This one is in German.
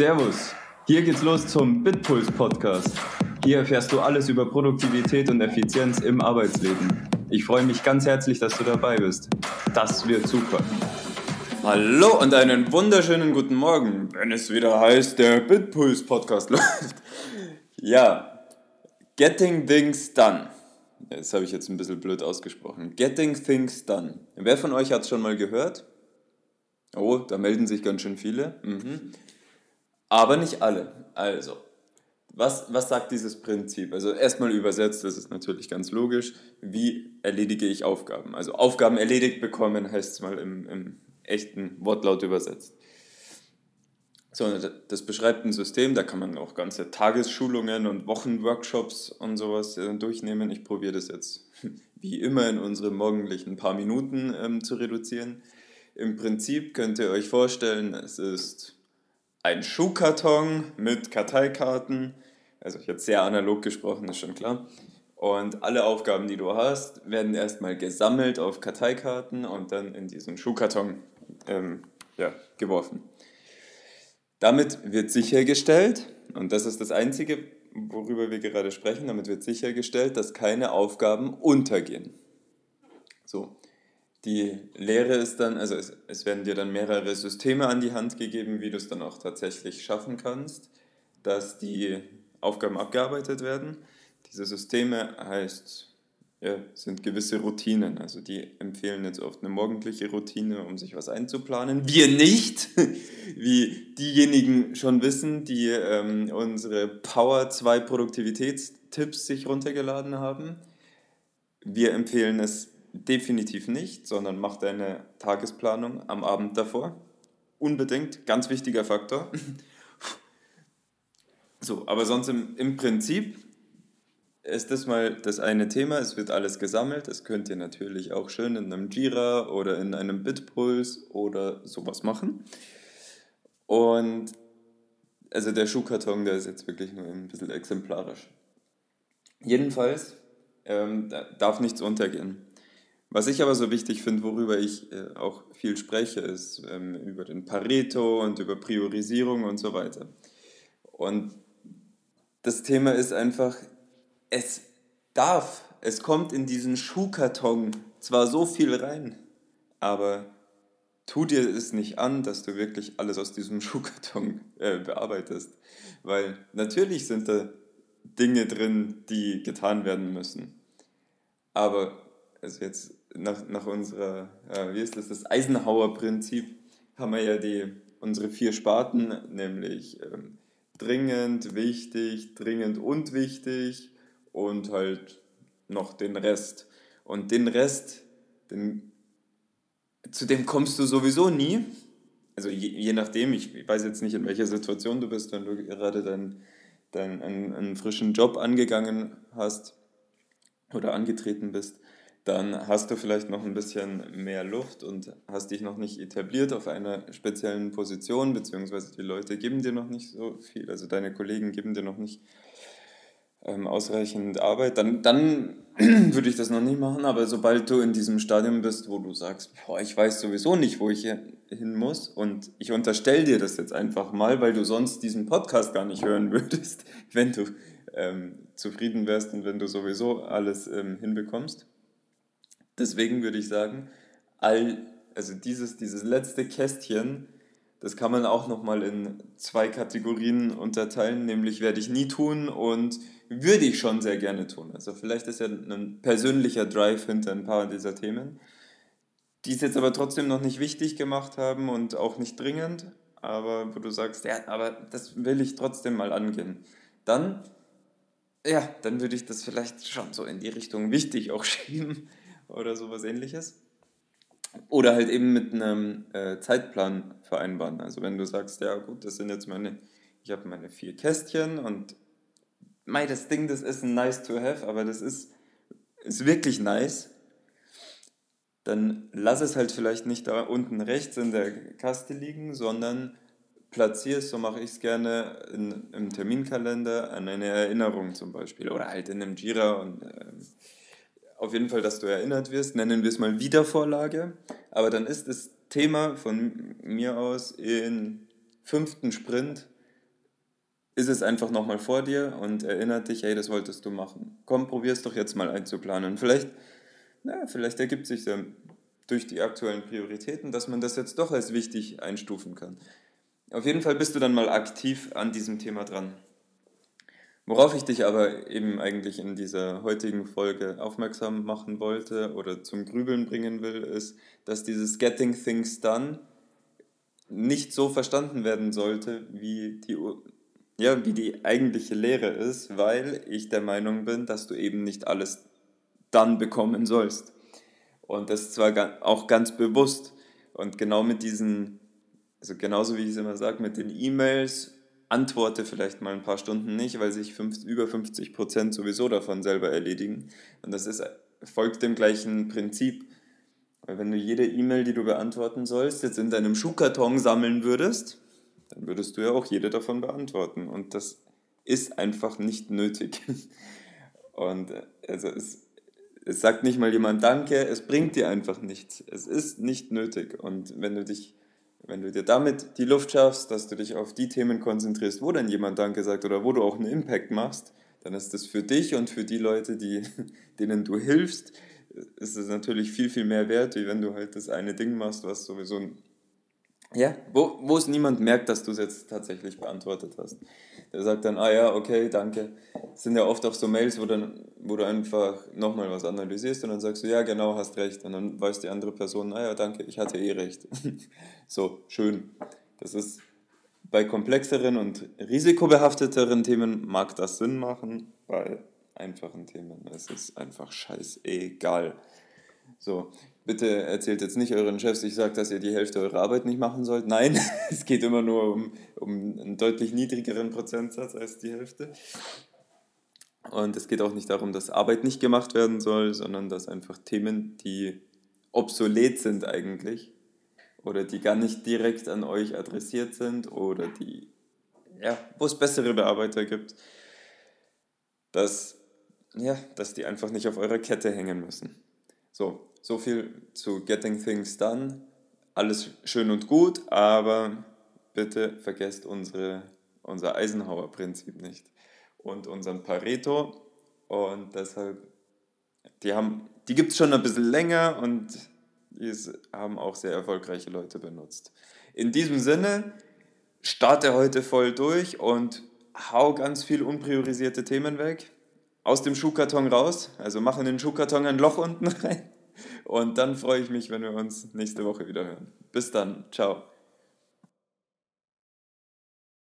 Servus, hier geht's los zum Bitpuls Podcast. Hier erfährst du alles über Produktivität und Effizienz im Arbeitsleben. Ich freue mich ganz herzlich, dass du dabei bist. Das wird super. Hallo und einen wunderschönen guten Morgen, wenn es wieder heißt, der Bitpuls Podcast läuft. Ja, Getting Things Done. Das habe ich jetzt ein bisschen blöd ausgesprochen. Getting Things Done. Wer von euch hat es schon mal gehört? Oh, da melden sich ganz schön viele. Mhm. Aber nicht alle. Also, was, was sagt dieses Prinzip? Also erstmal übersetzt, das ist natürlich ganz logisch. Wie erledige ich Aufgaben? Also Aufgaben erledigt bekommen heißt es mal im, im echten Wortlaut übersetzt. So, das beschreibt ein System, da kann man auch ganze Tagesschulungen und Wochenworkshops und sowas äh, durchnehmen. Ich probiere das jetzt wie immer in unsere morgendlichen paar Minuten ähm, zu reduzieren. Im Prinzip könnt ihr euch vorstellen, es ist ein Schuhkarton mit Karteikarten. Also ich habe sehr analog gesprochen, ist schon klar. Und alle Aufgaben, die du hast, werden erstmal gesammelt auf Karteikarten und dann in diesen Schuhkarton ähm, ja, geworfen. Damit wird sichergestellt, und das ist das Einzige, worüber wir gerade sprechen, damit wird sichergestellt, dass keine Aufgaben untergehen. So, die Lehre ist dann, also es, es werden dir dann mehrere Systeme an die Hand gegeben, wie du es dann auch tatsächlich schaffen kannst, dass die Aufgaben abgearbeitet werden. Diese Systeme heißt, ja, sind gewisse Routinen. Also die empfehlen jetzt oft eine morgendliche Routine, um sich was einzuplanen. Wir nicht, wie diejenigen schon wissen, die ähm, unsere Power 2 Produktivitätstipps sich runtergeladen haben. Wir empfehlen es definitiv nicht, sondern mach deine Tagesplanung am Abend davor. Unbedingt, ganz wichtiger Faktor. so, aber sonst im, im Prinzip ist das mal das eine Thema. Es wird alles gesammelt. Das könnt ihr natürlich auch schön in einem Jira oder in einem Bitpuls oder sowas machen. Und also der Schuhkarton, der ist jetzt wirklich nur ein bisschen exemplarisch. Jedenfalls ähm, darf nichts untergehen. Was ich aber so wichtig finde, worüber ich äh, auch viel spreche, ist ähm, über den Pareto und über Priorisierung und so weiter. Und das Thema ist einfach, es darf, es kommt in diesen Schuhkarton zwar so viel rein, aber tu dir es nicht an, dass du wirklich alles aus diesem Schuhkarton äh, bearbeitest. Weil natürlich sind da Dinge drin, die getan werden müssen. Aber also jetzt nach, nach unserer, äh, wie ist das, das Eisenhower-Prinzip, haben wir ja die, unsere vier Sparten, nämlich ähm, dringend, wichtig, dringend und wichtig und halt noch den Rest. Und den Rest, den, zu dem kommst du sowieso nie. Also je, je nachdem, ich, weiß jetzt nicht, in welcher Situation du bist, wenn du gerade deinen dein, einen, einen frischen Job angegangen hast oder angetreten bist dann hast du vielleicht noch ein bisschen mehr Luft und hast dich noch nicht etabliert auf einer speziellen Position, beziehungsweise die Leute geben dir noch nicht so viel, also deine Kollegen geben dir noch nicht ähm, ausreichend Arbeit, dann, dann würde ich das noch nicht machen, aber sobald du in diesem Stadium bist, wo du sagst, boah, ich weiß sowieso nicht, wo ich hin muss und ich unterstelle dir das jetzt einfach mal, weil du sonst diesen Podcast gar nicht hören würdest, wenn du ähm, zufrieden wärst und wenn du sowieso alles ähm, hinbekommst Deswegen würde ich sagen, all, also dieses, dieses letzte Kästchen, das kann man auch nochmal in zwei Kategorien unterteilen, nämlich werde ich nie tun und würde ich schon sehr gerne tun. Also vielleicht ist ja ein persönlicher Drive hinter ein paar dieser Themen, die es jetzt aber trotzdem noch nicht wichtig gemacht haben und auch nicht dringend, aber wo du sagst, ja, aber das will ich trotzdem mal angehen. Dann, ja, dann würde ich das vielleicht schon so in die Richtung wichtig auch schieben oder sowas ähnliches. Oder halt eben mit einem äh, Zeitplan vereinbaren. Also wenn du sagst, ja gut, das sind jetzt meine, ich habe meine vier Kästchen und mei, das Ding, das ist ein nice to have, aber das ist, ist wirklich nice, dann lass es halt vielleicht nicht da unten rechts in der Kaste liegen, sondern platziere es, so mache ich es gerne, in, im Terminkalender an eine Erinnerung zum Beispiel oder halt in einem Jira und äh, auf jeden Fall, dass du erinnert wirst, nennen wir es mal Wiedervorlage. Aber dann ist das Thema von mir aus im fünften Sprint ist es einfach nochmal vor dir und erinnert dich, hey, das wolltest du machen. Komm, probier es doch jetzt mal einzuplanen. Vielleicht, na, vielleicht ergibt sich dann durch die aktuellen Prioritäten, dass man das jetzt doch als wichtig einstufen kann. Auf jeden Fall bist du dann mal aktiv an diesem Thema dran. Worauf ich dich aber eben eigentlich in dieser heutigen Folge aufmerksam machen wollte oder zum Grübeln bringen will, ist, dass dieses Getting Things Done nicht so verstanden werden sollte, wie die, ja, wie die eigentliche Lehre ist, weil ich der Meinung bin, dass du eben nicht alles dann bekommen sollst. Und das zwar auch ganz bewusst. Und genau mit diesen, also genauso wie ich es immer sage, mit den E-Mails, antworte vielleicht mal ein paar Stunden nicht, weil sich fünf, über 50 Prozent sowieso davon selber erledigen. Und das ist, folgt dem gleichen Prinzip. Weil wenn du jede E-Mail, die du beantworten sollst, jetzt in deinem Schuhkarton sammeln würdest, dann würdest du ja auch jede davon beantworten. Und das ist einfach nicht nötig. Und also es, es sagt nicht mal jemand Danke, es bringt dir einfach nichts. Es ist nicht nötig. Und wenn du dich, wenn du dir damit die Luft schaffst, dass du dich auf die Themen konzentrierst, wo dann jemand Danke sagt oder wo du auch einen Impact machst, dann ist das für dich und für die Leute, die, denen du hilfst, ist es natürlich viel, viel mehr wert, wie wenn du halt das eine Ding machst, was sowieso ja, wo, es niemand merkt, dass du es jetzt tatsächlich beantwortet hast. Der sagt dann, ah ja, okay, danke. Das sind ja oft auch so Mails, wo, dann, wo du einfach nochmal was analysierst und dann sagst du, ja, genau, hast recht. Und dann weiß die andere Person, ah ja, danke, ich hatte eh recht. so, schön. Das ist bei komplexeren und risikobehafteteren Themen mag das Sinn machen, bei einfachen Themen ist es einfach scheißegal. So, bitte erzählt jetzt nicht euren Chefs, ich sage, dass ihr die Hälfte eurer Arbeit nicht machen sollt. Nein, es geht immer nur um, um einen deutlich niedrigeren Prozentsatz als die Hälfte. Und es geht auch nicht darum, dass Arbeit nicht gemacht werden soll, sondern dass einfach Themen, die obsolet sind eigentlich oder die gar nicht direkt an euch adressiert sind oder die, ja, wo es bessere Bearbeiter gibt, dass, ja, dass die einfach nicht auf eurer Kette hängen müssen. So, so viel zu Getting Things Done. Alles schön und gut, aber bitte vergesst unsere, unser Eisenhower-Prinzip nicht und unseren Pareto. Und deshalb, die, die gibt es schon ein bisschen länger und die haben auch sehr erfolgreiche Leute benutzt. In diesem Sinne, starte heute voll durch und hau ganz viel unpriorisierte Themen weg. Aus dem Schuhkarton raus, also mach in den Schuhkarton ein Loch unten rein und dann freue ich mich, wenn wir uns nächste Woche wieder hören. Bis dann. Ciao.